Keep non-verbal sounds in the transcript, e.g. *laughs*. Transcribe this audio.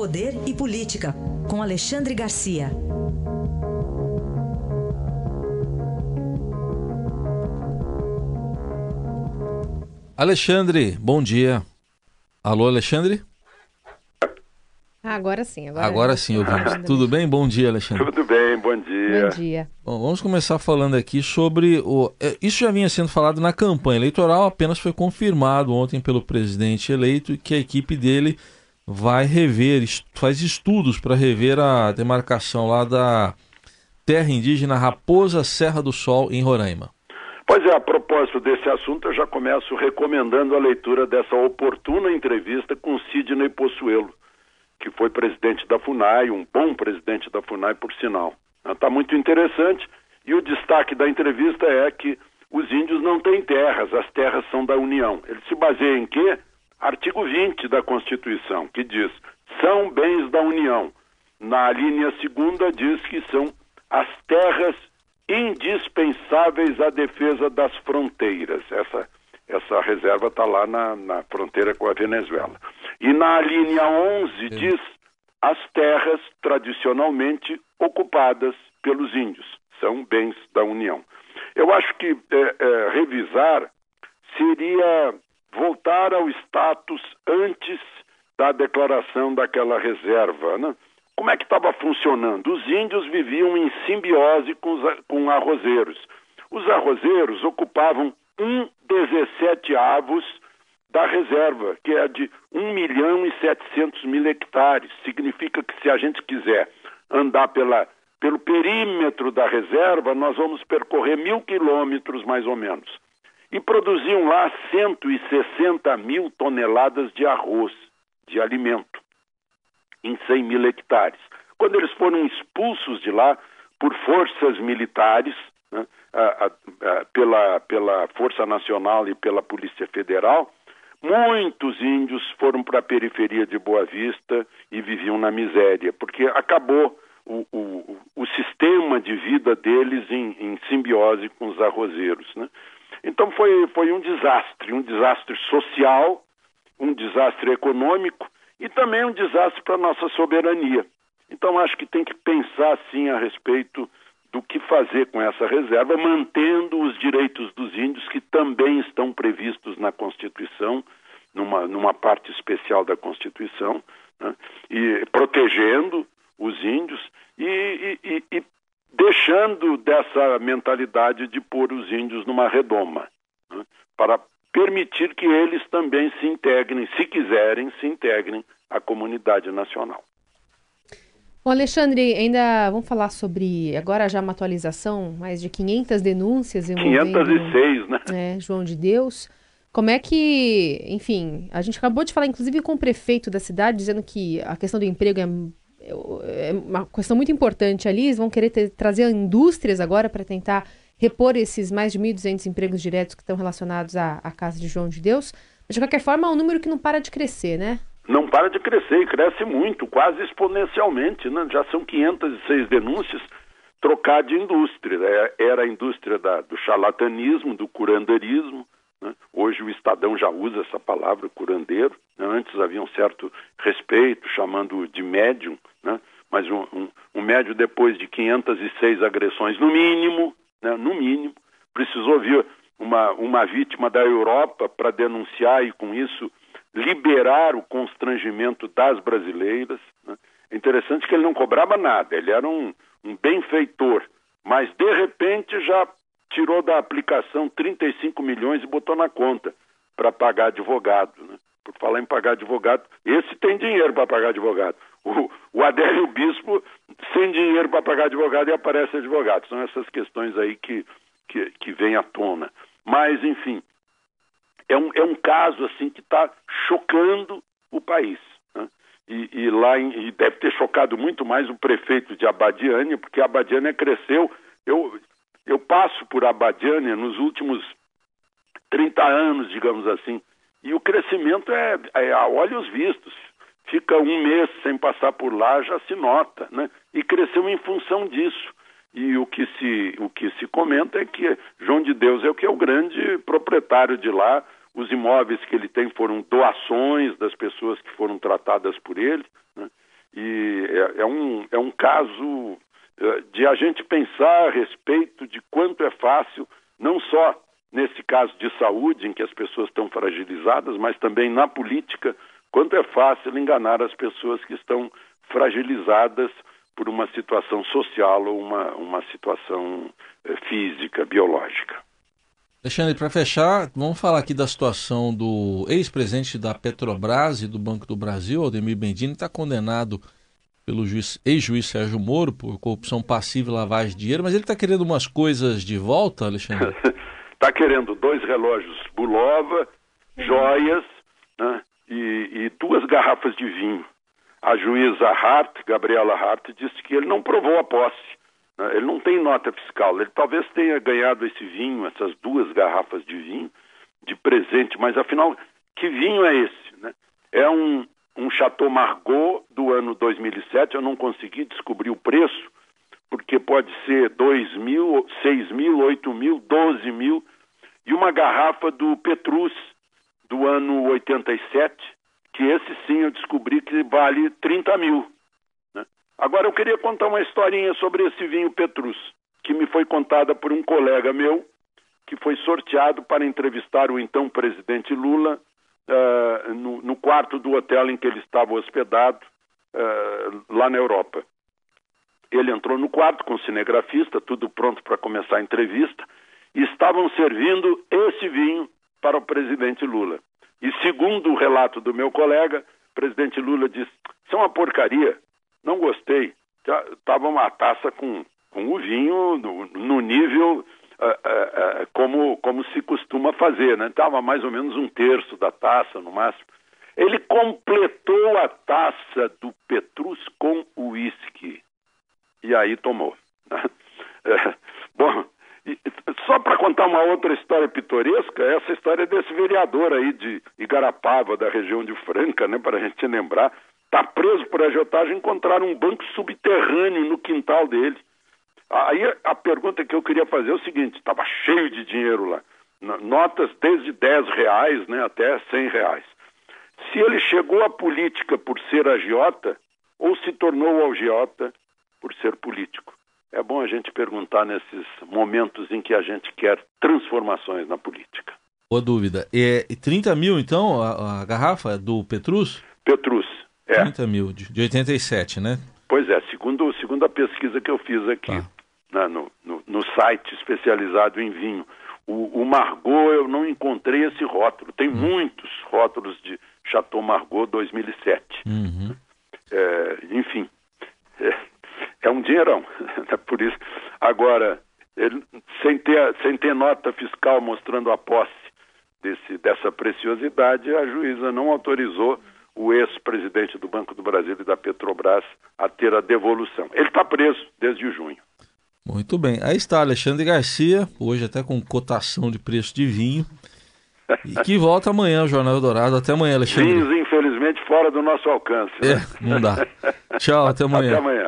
Poder e Política, com Alexandre Garcia. Alexandre, bom dia. Alô, Alexandre? Agora sim. Agora, agora sim, ouvimos. Tudo bem? Bom dia, Alexandre. Tudo bem, bom dia. Bom dia. Bom, vamos começar falando aqui sobre o. É, isso já vinha sendo falado na campanha eleitoral, apenas foi confirmado ontem pelo presidente eleito que a equipe dele vai rever, faz estudos para rever a demarcação lá da terra indígena Raposa Serra do Sol, em Roraima. Pois é, a propósito desse assunto, eu já começo recomendando a leitura dessa oportuna entrevista com Sidney Possuelo que foi presidente da FUNAI, um bom presidente da FUNAI, por sinal. Está muito interessante e o destaque da entrevista é que os índios não têm terras, as terras são da União. Ele se baseia em quê? Artigo 20 da Constituição, que diz: são bens da União. Na linha segunda diz que são as terras indispensáveis à defesa das fronteiras. Essa, essa reserva está lá na, na fronteira com a Venezuela. E na linha 11 diz as terras tradicionalmente ocupadas pelos índios, são bens da União. Eu acho que é, é, revisar seria voltar ao status antes da declaração daquela reserva. Né? Como é que estava funcionando? Os índios viviam em simbiose com os com arrozeiros. Os arrozeiros ocupavam um 17 avos da reserva, que é de 1 milhão e 700 mil hectares. Significa que se a gente quiser andar pela, pelo perímetro da reserva, nós vamos percorrer mil quilômetros mais ou menos. E produziam lá 160 mil toneladas de arroz, de alimento, em 100 mil hectares. Quando eles foram expulsos de lá por forças militares, né, a, a, a, pela, pela Força Nacional e pela Polícia Federal, Muitos índios foram para a periferia de Boa Vista e viviam na miséria, porque acabou o, o, o sistema de vida deles em, em, simbiose com os arrozeiros. Né? Então foi, foi um desastre, um desastre social, um desastre econômico e também um desastre para a nossa soberania. Então acho que tem que pensar sim a respeito do que fazer com essa reserva, mantendo os direitos dos índios, que também estão previstos na Constituição, numa, numa parte especial da Constituição, né? e protegendo os índios e, e, e, deixando dessa mentalidade de pôr os índios numa redoma, né? para permitir que eles também se integrem, se quiserem, se integrem à comunidade nacional. Bom, Alexandre, ainda vamos falar sobre, agora já uma atualização, mais de 500 denúncias envolvendo... 506, né? É, João de Deus. Como é que, enfim, a gente acabou de falar, inclusive, com o prefeito da cidade, dizendo que a questão do emprego é, é uma questão muito importante ali, eles vão querer ter, trazer indústrias agora para tentar repor esses mais de 1.200 empregos diretos que estão relacionados à, à Casa de João de Deus. Mas, de qualquer forma, é um número que não para de crescer, né? não para de crescer e cresce muito, quase exponencialmente. Né? Já são 506 denúncias trocar de indústria. É, era a indústria da, do charlatanismo, do curandeirismo. Né? Hoje o Estadão já usa essa palavra, curandeiro. Né? Antes havia um certo respeito, chamando de médium, né? mas um, um, um médium depois de 506 agressões, no mínimo, né? no mínimo, precisou vir uma, uma vítima da Europa para denunciar e com isso liberar o constrangimento das brasileiras. Né? É interessante que ele não cobrava nada, ele era um, um benfeitor, mas de repente já tirou da aplicação 35 milhões e botou na conta para pagar advogado. Né? Por falar em pagar advogado, esse tem dinheiro para pagar advogado. O, o Adélio Bispo sem dinheiro para pagar advogado e aparece advogado. São essas questões aí que, que, que vêm à tona. Mas, enfim, é um, é um caso assim que está chocando o país. Né? E, e, lá em, e deve ter chocado muito mais o prefeito de Abadiânia, porque Abadiânia cresceu. Eu, eu passo por Abadiânia nos últimos 30 anos, digamos assim, e o crescimento é, é a olhos vistos. Fica um mês sem passar por lá, já se nota, né? E cresceu em função disso. E o que se, o que se comenta é que João de Deus é o que é o grande proprietário de lá, os imóveis que ele tem foram doações das pessoas que foram tratadas por ele. Né? E é, é um, é um caso eh, de a gente pensar a respeito de quanto é fácil, não só nesse caso de saúde, em que as pessoas estão fragilizadas, mas também na política, quanto é fácil enganar as pessoas que estão fragilizadas por uma situação social ou uma, uma situação eh, física, biológica. Alexandre, para fechar, vamos falar aqui da situação do ex-presidente da Petrobras e do Banco do Brasil, Aldemir Bendini, está condenado pelo ex-juiz Sérgio Moro por corrupção passiva e lavagem de dinheiro, mas ele está querendo umas coisas de volta, Alexandre? Está *laughs* querendo dois relógios Bulova, joias né, e, e, duas garrafas de vinho. A juíza Hart, Gabriela Hart, disse que ele não provou a posse. Né, ele não tem nota fiscal. Ele talvez tenha ganhado esse vinho, essas duas garrafas de vinho, de presente, mas afinal, que vinho é esse? Né? É um, um Chateau Margaux do ano 2007, eu não consegui descobrir o preço, porque pode ser 2 mil, 6 mil, 8 mil, 12 mil, e uma garrafa do Petrus do ano 87, que esse sim eu descobri que vale 30 mil. Né? Agora eu queria contar uma historinha sobre esse vinho Petrus, que me foi contada por um colega meu, que foi sorteado para entrevistar o então presidente Lula uh, no, no, quarto do hotel em que ele estava hospedado, uh, lá na Europa. Ele entrou no quarto com o cinegrafista, tudo pronto para começar a entrevista, e estavam servindo esse vinho para o presidente Lula. E segundo o relato do meu colega, o presidente Lula disse: é uma porcaria, não gostei. Estava uma taça com, com o vinho no, no nível uh, uh, como, como se costuma fazer, né? Estava mais ou menos um terço da taça, no máximo. Ele completou a taça do Petrus com uísque. E aí tomou. Né? *laughs* bom, só para contar uma outra história pitoresca, essa história desse vereador aí de Igarapava, da região de Franca, né, para a gente lembrar, está preso por agiotagem, encontraram um banco subterrâneo no quintal dele. Aí a pergunta que eu queria fazer é o seguinte: estava cheio de dinheiro lá, notas desde 10 reais né, até 100 reais. Se ele chegou à política por ser agiota ou se tornou agiota por ser político? É bom a gente perguntar nesses momentos em que a gente quer transformações na política. Boa dúvida. É 30 mil, então, a, a garrafa do Petrus? Petrus, é. 30 mil, de, de 87, né? Pois é, segundo, segundo a pesquisa que eu fiz aqui. Tá né, no, no, no, site especializado em vinho. O, o, Margot, eu não encontrei esse rótulo. Tem uhum. muitos rótulos de Chateau Margot 2007. Uhum. É, enfim, é, um dinheirão. *laughs* Por isso. Agora, ele, sem, ter, sem ter nota fiscal mostrando a posse desse, dessa preciosidade, a juíza não autorizou o ex-presidente do Banco do Brasil e da Petrobras a ter a devolução. Ele está preso desde junho. Muito bem. Aí está Alexandre Garcia, hoje até com cotação de preço de vinho. E que volta amanhã o Jornal Dourado. Até amanhã, Alexandre. Vinhos, infelizmente, fora do nosso alcance. Né? É, não dá. *laughs* Tchau, até amanhã. Até amanhã.